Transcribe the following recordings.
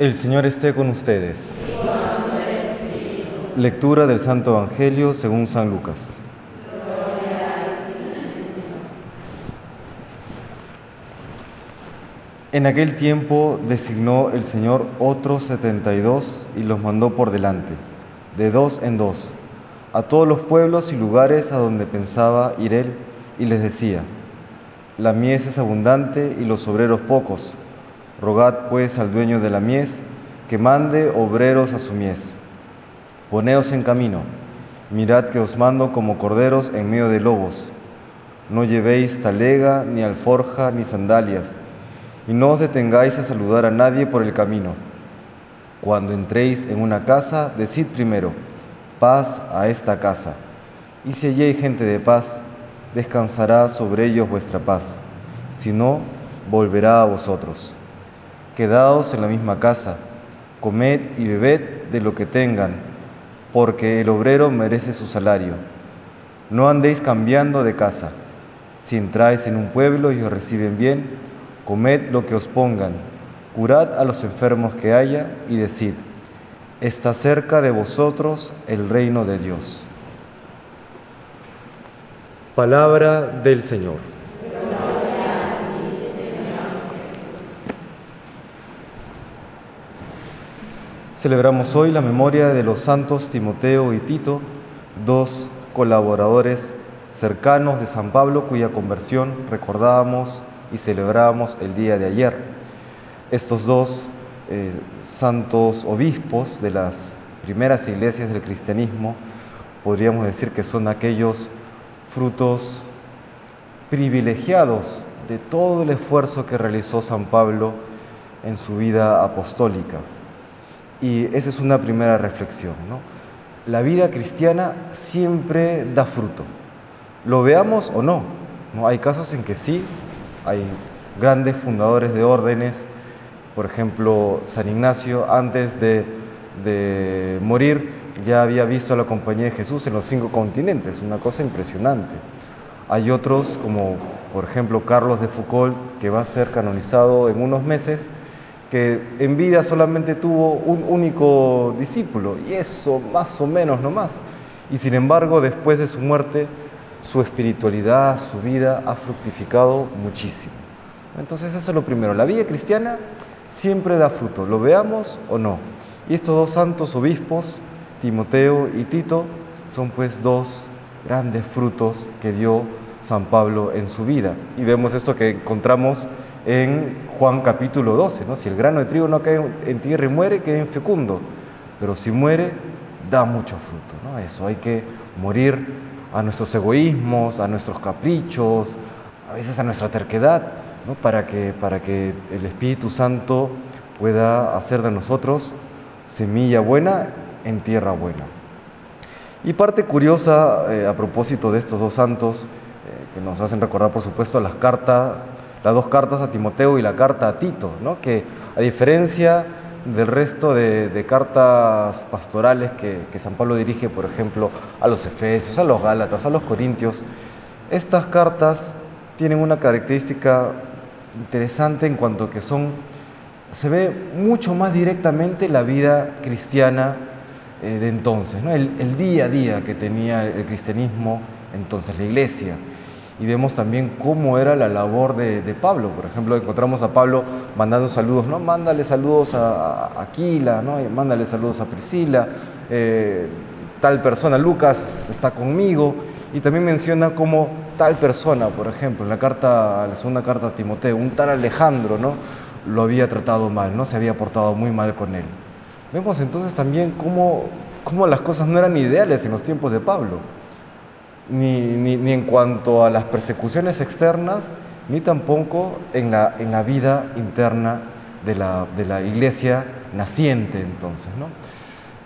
El Señor esté con ustedes. Lectura del Santo Evangelio según San Lucas. En aquel tiempo designó el Señor otros setenta y dos y los mandó por delante, de dos en dos, a todos los pueblos y lugares a donde pensaba ir él, y les decía, la mies es abundante y los obreros pocos Rogad pues al dueño de la mies que mande obreros a su mies. Poneos en camino, mirad que os mando como corderos en medio de lobos. No llevéis talega, ni alforja, ni sandalias, y no os detengáis a saludar a nadie por el camino. Cuando entréis en una casa, decid primero, paz a esta casa. Y si allí hay gente de paz, descansará sobre ellos vuestra paz. Si no, volverá a vosotros. Quedaos en la misma casa, comed y bebed de lo que tengan, porque el obrero merece su salario. No andéis cambiando de casa. Si entráis en un pueblo y os reciben bien, comed lo que os pongan, curad a los enfermos que haya y decid, está cerca de vosotros el reino de Dios. Palabra del Señor. Celebramos hoy la memoria de los santos Timoteo y Tito, dos colaboradores cercanos de San Pablo cuya conversión recordábamos y celebrábamos el día de ayer. Estos dos eh, santos obispos de las primeras iglesias del cristianismo, podríamos decir que son aquellos frutos privilegiados de todo el esfuerzo que realizó San Pablo en su vida apostólica. Y esa es una primera reflexión. La vida cristiana siempre da fruto, lo veamos o no. ¿no? Hay casos en que sí, hay grandes fundadores de órdenes, por ejemplo, San Ignacio, antes de, de morir, ya había visto a la compañía de Jesús en los cinco continentes, una cosa impresionante. Hay otros, como por ejemplo Carlos de Foucault, que va a ser canonizado en unos meses, que en vida solamente tuvo un único discípulo, y eso más o menos no más. Y sin embargo, después de su muerte, su espiritualidad, su vida ha fructificado muchísimo. Entonces eso es lo primero. La vida cristiana siempre da fruto, lo veamos o no. Y estos dos santos obispos, Timoteo y Tito, son pues dos grandes frutos que dio San Pablo en su vida. Y vemos esto que encontramos en Juan capítulo 12, ¿no? Si el grano de trigo no cae en tierra y muere, queda infecundo, pero si muere, da mucho fruto, ¿no? Eso, hay que morir a nuestros egoísmos, a nuestros caprichos, a veces a nuestra terquedad, ¿no? para, que, para que el Espíritu Santo pueda hacer de nosotros semilla buena en tierra buena. Y parte curiosa eh, a propósito de estos dos santos, eh, que nos hacen recordar por supuesto las cartas las dos cartas a Timoteo y la carta a Tito, ¿no? que a diferencia del resto de, cartas pastorales que, San Pablo dirige, por ejemplo, a los Efesios, a los Gálatas, a los Corintios, estas cartas tienen una característica interesante en cuanto que son, se ve mucho más directamente la vida cristiana eh, de entonces, ¿no? el día a día que tenía el cristianismo entonces, la iglesia y vemos también cómo era la labor de, Pablo. Por ejemplo, encontramos a Pablo mandando saludos, ¿no? Mándale saludos a, Aquila, ¿no? Mándale saludos a Priscila, eh, tal persona, Lucas está conmigo, y también menciona como tal persona, por ejemplo, en la carta, la segunda carta a Timoteo, un tal Alejandro, ¿no? Lo había tratado mal, ¿no? Se había portado muy mal con él. Vemos entonces también cómo, cómo las cosas no eran ideales en los tiempos de Pablo ni, en cuanto a las persecuciones externas, ni tampoco en la, en la vida interna de la, de la, iglesia naciente entonces. ¿no?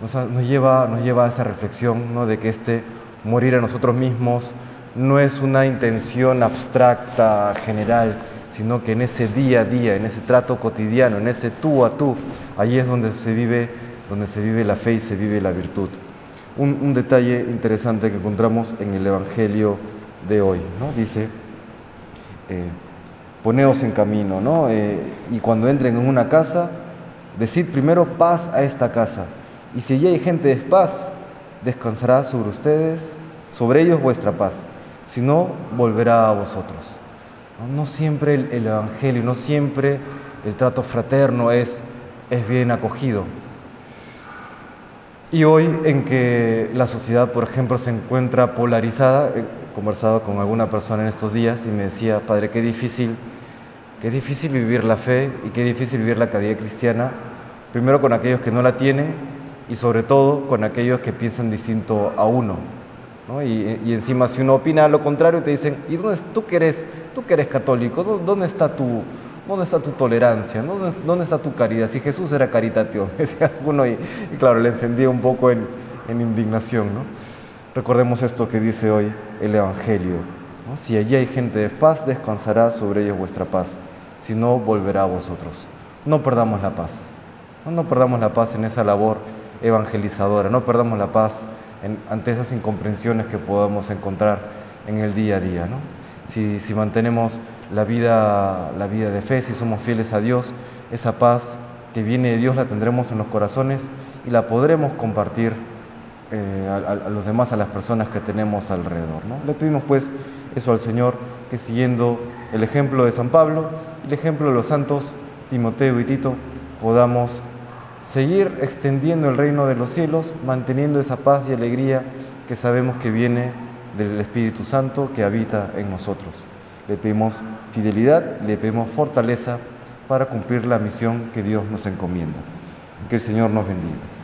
Nos, lleva, nos lleva a esa reflexión ¿no? de que este morir a nosotros mismos no es una intención abstracta, general, sino que en ese día a día, en ese trato cotidiano, en ese tú a tú, ahí es donde se vive, donde se vive la fe y se vive la virtud un, detalle interesante que encontramos en el Evangelio de hoy. ¿no? Dice, eh, poneos en camino, ¿no? Eh, y cuando entren en una casa, Decid primero paz a esta casa, y si ya hay gente de paz, descansará sobre ustedes, sobre ellos vuestra paz, si no, volverá a vosotros. No, siempre el, Evangelio, no siempre el trato fraterno es, es bien acogido. Y hoy en que la sociedad, por ejemplo, se encuentra polarizada, he conversado con alguna persona en estos días y me decía, Padre, qué difícil Qué difícil vivir la fe y qué difícil vivir la caridad cristiana, primero con aquellos que no la tienen y sobre todo con aquellos que piensan distinto a uno. Y, encima si uno opina lo contrario te dicen, ¿y dónde, tú, que eres, tú que eres católico, ¿dónde está tu, dónde está tu tolerancia? ¿Dónde, está tu caridad? Si Jesús era caritativo, decía alguno y, claro, le encendía un poco en, indignación. ¿no? Recordemos esto que dice hoy el Evangelio. Si allí hay gente de paz, descansará sobre ellos vuestra paz si no volverá a vosotros. No perdamos la paz. No, perdamos la paz en esa labor evangelizadora, no perdamos la paz ante esas incomprensiones que podamos encontrar en el día a día. Si, mantenemos la vida, la vida de fe, si somos fieles a Dios, esa paz que viene de Dios la tendremos en los corazones y la podremos compartir eh, a, los demás, a las personas que tenemos alrededor. Le pedimos pues eso al Señor, que siguiendo el ejemplo de San Pablo, el ejemplo de los santos Timoteo y Tito, podamos seguir extendiendo el reino de los cielos, manteniendo esa paz y alegría que sabemos que viene del Espíritu Santo que habita en nosotros. Le pedimos fidelidad, le pedimos fortaleza para cumplir la misión que Dios nos encomienda. Que el Señor nos bendiga.